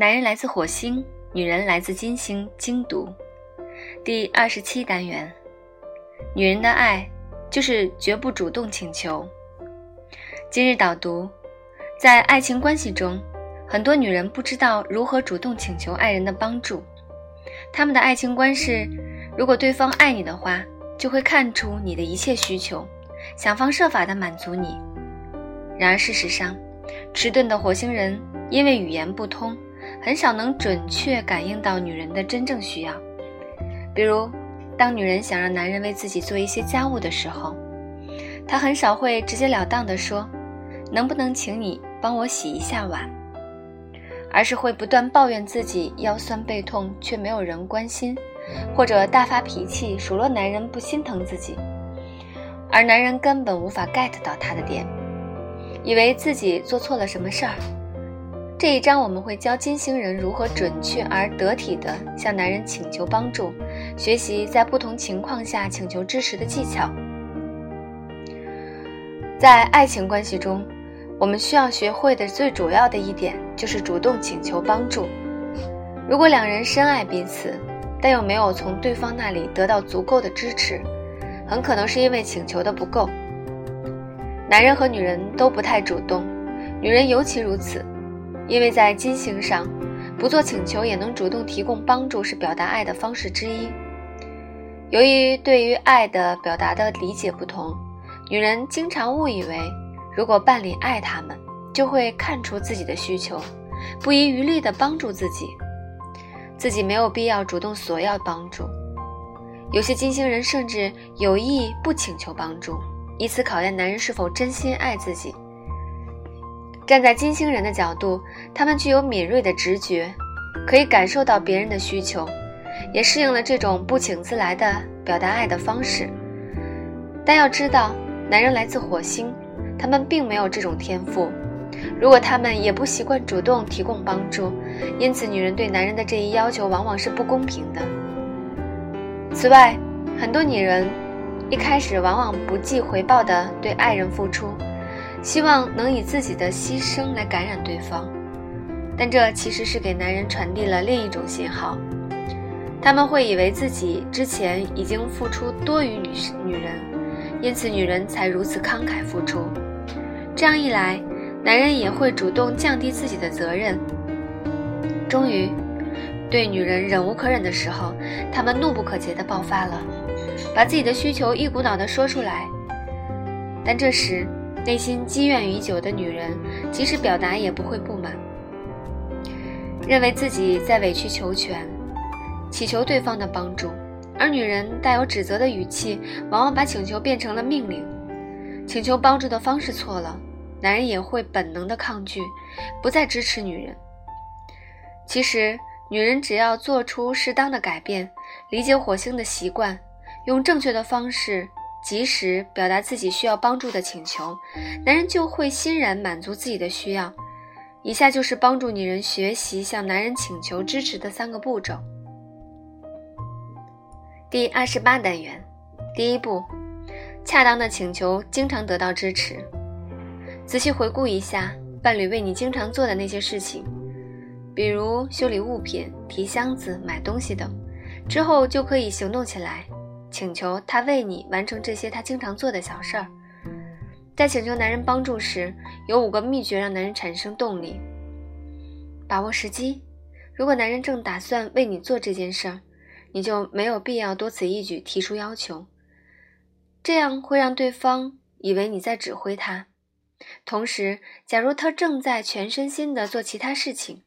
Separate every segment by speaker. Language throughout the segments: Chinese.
Speaker 1: 男人来自火星，女人来自金星。精读第二十七单元：女人的爱就是绝不主动请求。今日导读：在爱情关系中，很多女人不知道如何主动请求爱人的帮助。他们的爱情观是：如果对方爱你的话，就会看出你的一切需求，想方设法地满足你。然而事实上，迟钝的火星人因为语言不通，很少能准确感应到女人的真正需要。比如，当女人想让男人为自己做一些家务的时候，她很少会直截了当地说：“能不能请你帮我洗一下碗？”而是会不断抱怨自己腰酸背痛，却没有人关心。或者大发脾气数落男人不心疼自己，而男人根本无法 get 到他的点，以为自己做错了什么事儿。这一章我们会教金星人如何准确而得体地向男人请求帮助，学习在不同情况下请求支持的技巧。在爱情关系中，我们需要学会的最主要的一点就是主动请求帮助。如果两人深爱彼此，但又没有从对方那里得到足够的支持，很可能是因为请求的不够。男人和女人都不太主动，女人尤其如此，因为在金星上，不做请求也能主动提供帮助是表达爱的方式之一。由于对于爱的表达的理解不同，女人经常误以为，如果伴侣爱他们，就会看出自己的需求，不遗余力地帮助自己。自己没有必要主动索要帮助，有些金星人甚至有意不请求帮助，以此考验男人是否真心爱自己。站在金星人的角度，他们具有敏锐的直觉，可以感受到别人的需求，也适应了这种不请自来的表达爱的方式。但要知道，男人来自火星，他们并没有这种天赋。如果他们也不习惯主动提供帮助，因此女人对男人的这一要求往往是不公平的。此外，很多女人一开始往往不计回报地对爱人付出，希望能以自己的牺牲来感染对方，但这其实是给男人传递了另一种信号，他们会以为自己之前已经付出多于女女人，因此女人才如此慷慨付出。这样一来。男人也会主动降低自己的责任。终于，对女人忍无可忍的时候，他们怒不可遏地爆发了，把自己的需求一股脑地说出来。但这时，内心积怨已久的女人，即使表达也不会不满，认为自己在委曲求全，祈求对方的帮助。而女人带有指责的语气，往往把请求变成了命令。请求帮助的方式错了。男人也会本能的抗拒，不再支持女人。其实，女人只要做出适当的改变，理解火星的习惯，用正确的方式及时表达自己需要帮助的请求，男人就会欣然满足自己的需要。以下就是帮助女人学习向男人请求支持的三个步骤。第二十八单元，第一步，恰当的请求经常得到支持。仔细回顾一下伴侣为你经常做的那些事情，比如修理物品、提箱子、买东西等，之后就可以行动起来，请求他为你完成这些他经常做的小事儿。在请求男人帮助时，有五个秘诀让男人产生动力。把握时机，如果男人正打算为你做这件事儿，你就没有必要多此一举提出要求，这样会让对方以为你在指挥他。同时，假如他正在全身心地做其他事情，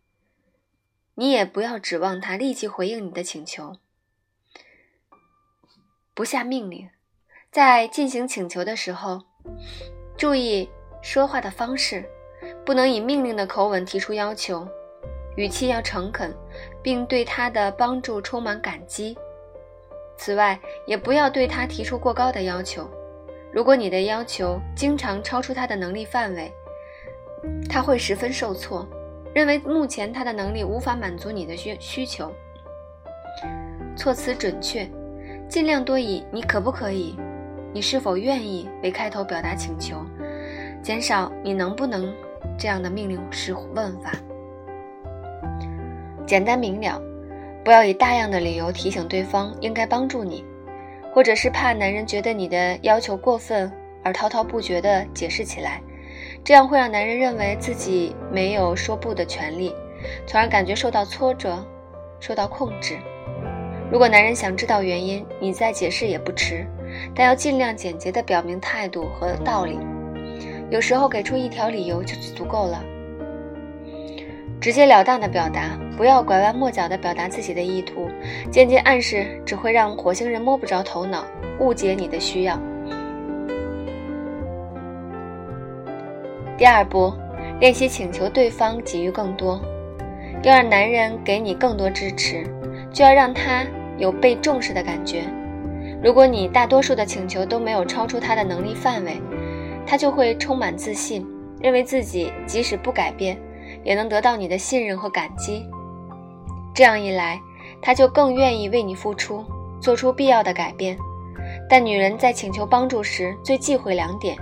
Speaker 1: 你也不要指望他立即回应你的请求。不下命令，在进行请求的时候，注意说话的方式，不能以命令的口吻提出要求，语气要诚恳，并对他的帮助充满感激。此外，也不要对他提出过高的要求。如果你的要求经常超出他的能力范围，他会十分受挫，认为目前他的能力无法满足你的需需求。措辞准确，尽量多以“你可不可以”“你是否愿意”为开头表达请求，减少“你能不能”这样的命令式问法。简单明了，不要以大样的理由提醒对方应该帮助你，或者是怕男人觉得你的要求过分而滔滔不绝地解释起来，这样会让男人认为自己没有说不的权利，从而感觉受到挫折、受到控制。如果男人想知道原因，你再解释也不迟，但要尽量简洁地表明态度和道理。有时候给出一条理由就足够了。直截了当的表达，不要拐弯抹角的表达自己的意图，间接暗示只会让火星人摸不着头脑，误解你的需要。第二步，练习请求对方给予更多，要让男人给你更多支持，就要让他有被重视的感觉。如果你大多数的请求都没有超出他的能力范围，他就会充满自信，认为自己即使不改变，也能得到你的信任和感激。这样一来，他就更愿意为你付出，做出必要的改变。但女人在请求帮助时最忌讳两点：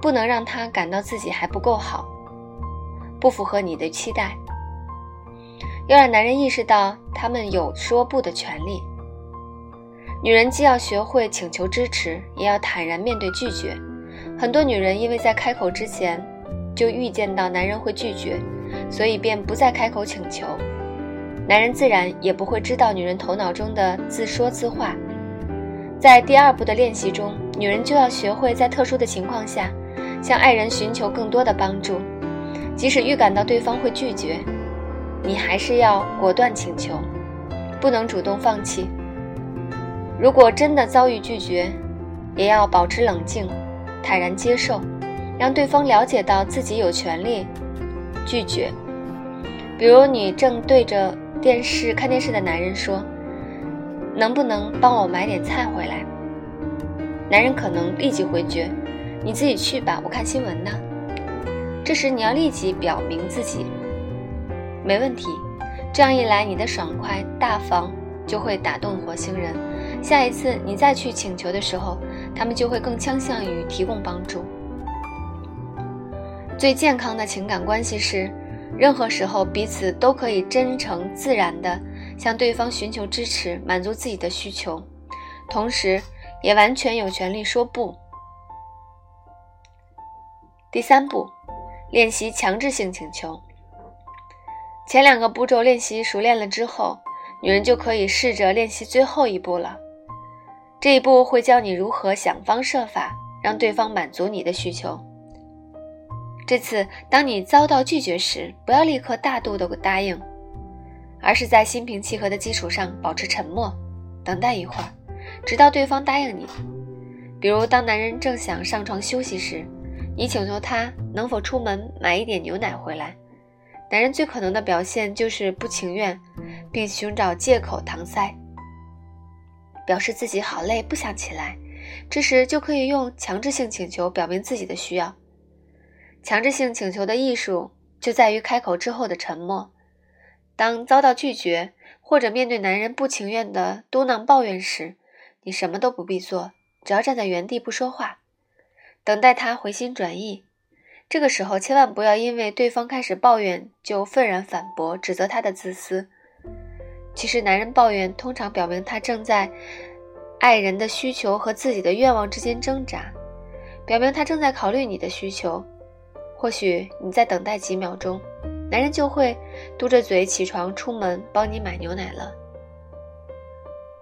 Speaker 1: 不能让他感到自己还不够好，不符合你的期待。要让男人意识到他们有说不的权利。女人既要学会请求支持，也要坦然面对拒绝。很多女人因为在开口之前就预见到男人会拒绝，所以便不再开口请求。男人自然也不会知道女人头脑中的自说自话。在第二步的练习中，女人就要学会在特殊的情况下向爱人寻求更多的帮助，即使预感到对方会拒绝，你还是要果断请求，不能主动放弃。如果真的遭遇拒绝，也要保持冷静，坦然接受，让对方了解到自己有权利拒绝。比如，你正对着电视看电视的男人说：“能不能帮我买点菜回来？”男人可能立即回绝：“你自己去吧，我看新闻呢。”这时你要立即表明自己没问题，这样一来，你的爽快大方就会打动火星人。下一次你再去请求的时候，他们就会更倾向于提供帮助。最健康的情感关系是，任何时候彼此都可以真诚自然地向对方寻求支持，满足自己的需求，同时也完全有权利说不。第三步，练习强制性请求。前两个步骤练习熟练了之后，女人就可以试着练习最后一步了。这一步会教你如何想方设法让对方满足你的需求。这次，当你遭到拒绝时，不要立刻大度的答应，而是在心平气和的基础上保持沉默，等待一会儿，直到对方答应你。比如，当男人正想上床休息时，你请求他能否出门买一点牛奶回来。男人最可能的表现就是不情愿，并寻找借口搪塞。表示自己好累，不想起来，这时就可以用强制性请求表明自己的需要。强制性请求的艺术就在于开口之后的沉默。当遭到拒绝，或者面对男人不情愿的嘟囔抱怨时，你什么都不必做，只要站在原地不说话，等待他回心转意。这个时候千万不要因为对方开始抱怨就愤然反驳，指责他的自私。其实，男人抱怨通常表明他正在爱人的需求和自己的愿望之间挣扎，表明他正在考虑你的需求。或许你再等待几秒钟，男人就会嘟着嘴起床出门帮你买牛奶了。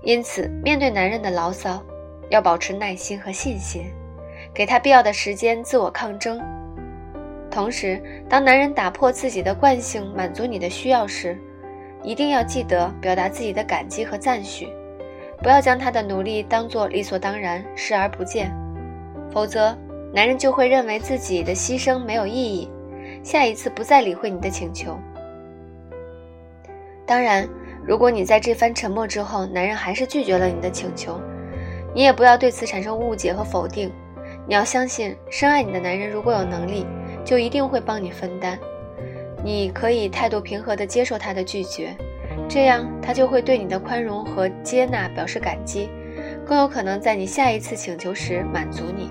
Speaker 1: 因此，面对男人的牢骚，要保持耐心和信心，给他必要的时间自我抗争。同时，当男人打破自己的惯性满足你的需要时，一定要记得表达自己的感激和赞许，不要将他的努力当作理所当然视而不见，否则男人就会认为自己的牺牲没有意义，下一次不再理会你的请求。当然，如果你在这番沉默之后，男人还是拒绝了你的请求，你也不要对此产生误解和否定，你要相信，深爱你的男人如果有能力，就一定会帮你分担。你可以态度平和地接受他的拒绝，这样他就会对你的宽容和接纳表示感激，更有可能在你下一次请求时满足你。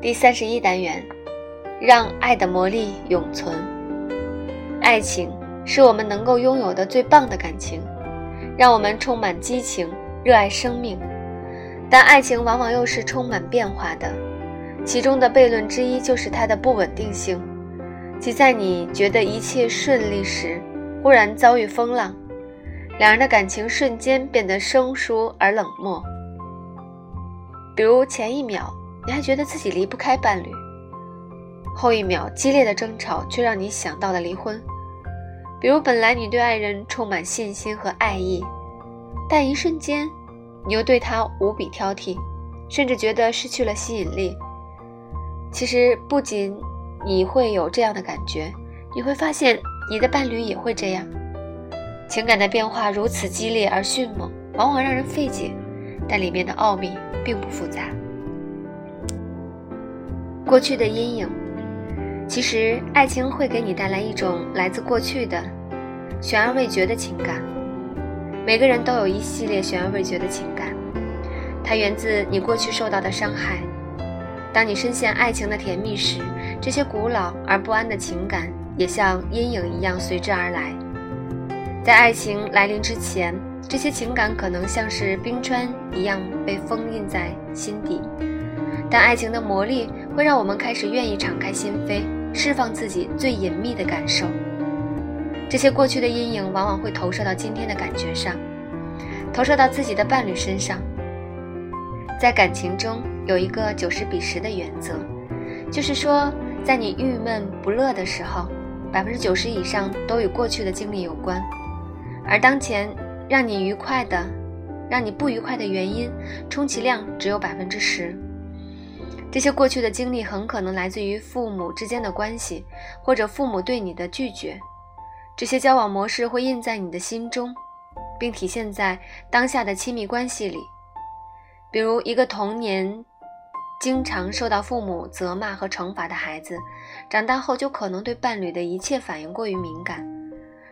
Speaker 1: 第三十一单元，让爱的魔力永存。爱情是我们能够拥有的最棒的感情，让我们充满激情，热爱生命。但爱情往往又是充满变化的，其中的悖论之一就是它的不稳定性，即在你觉得一切顺利时，忽然遭遇风浪，两人的感情瞬间变得生疏而冷漠。比如前一秒你还觉得自己离不开伴侣，后一秒激烈的争吵却让你想到了离婚。比如本来你对爱人充满信心和爱意，但一瞬间。你又对他无比挑剔，甚至觉得失去了吸引力。其实不仅你会有这样的感觉，你会发现你的伴侣也会这样。情感的变化如此激烈而迅猛，往往让人费解，但里面的奥秘并不复杂。过去的阴影，其实爱情会给你带来一种来自过去的悬而未决的情感。每个人都有一系列悬而未决的情感，它源自你过去受到的伤害。当你深陷爱情的甜蜜时，这些古老而不安的情感也像阴影一样随之而来。在爱情来临之前，这些情感可能像是冰川一样被封印在心底，但爱情的魔力会让我们开始愿意敞开心扉，释放自己最隐秘的感受。这些过去的阴影往往会投射到今天的感觉上，投射到自己的伴侣身上。在感情中有一个九十比十的原则，就是说，在你郁闷不乐的时候，百分之九十以上都与过去的经历有关，而当前让你愉快的、让你不愉快的原因，充其量只有百分之十。这些过去的经历很可能来自于父母之间的关系，或者父母对你的拒绝。这些交往模式会印在你的心中，并体现在当下的亲密关系里。比如，一个童年经常受到父母责骂和惩罚的孩子，长大后就可能对伴侣的一切反应过于敏感，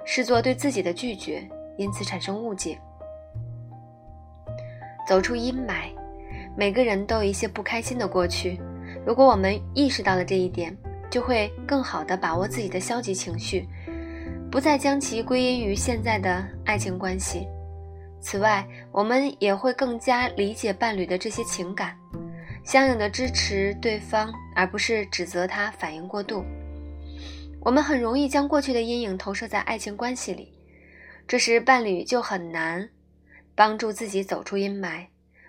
Speaker 1: 视作对自己的拒绝，因此产生误解。走出阴霾，每个人都有一些不开心的过去。如果我们意识到了这一点，就会更好地把握自己的消极情绪。不再将其归因于现在的爱情关系。此外，我们也会更加理解伴侣的这些情感，相应的支持对方，而不是指责他反应过度。我们很容易将过去的阴影投射在爱情关系里，这时伴侣就很难帮助自己走出阴霾。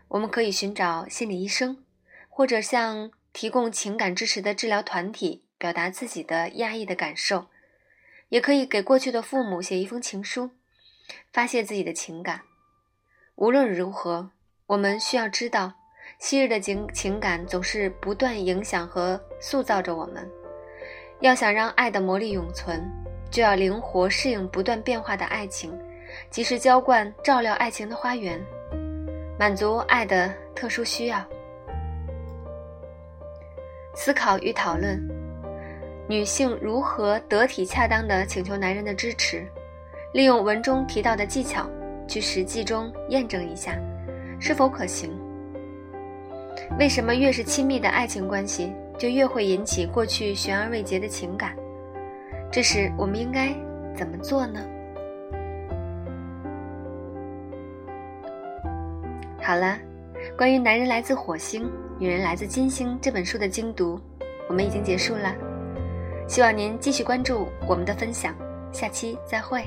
Speaker 1: 我们可以寻找心理医生，或者向提供情感支持的治疗团体表达自己的压抑的感受。也可以给过去的父母写一封情书，发泄自己的情感。无论如何，我们需要知道，昔日的情情感总是不断影响和塑造着我们。要想让爱的魔力永存，就要灵活适应不断变化的爱情，及时浇灌、照料爱情的花园，满足爱的特殊需要。思考与讨论。女性如何得体恰当地请求男人的支持？利用文中提到的技巧，去实际中验证一下，是否可行？为什么越是亲密的爱情关系，就越会引起过去悬而未决的情感？这时我们应该怎么做呢？好了，关于《男人来自火星，女人来自金星》这本书的精读，我们已经结束了。希望您继续关注我们的分享，下期再会。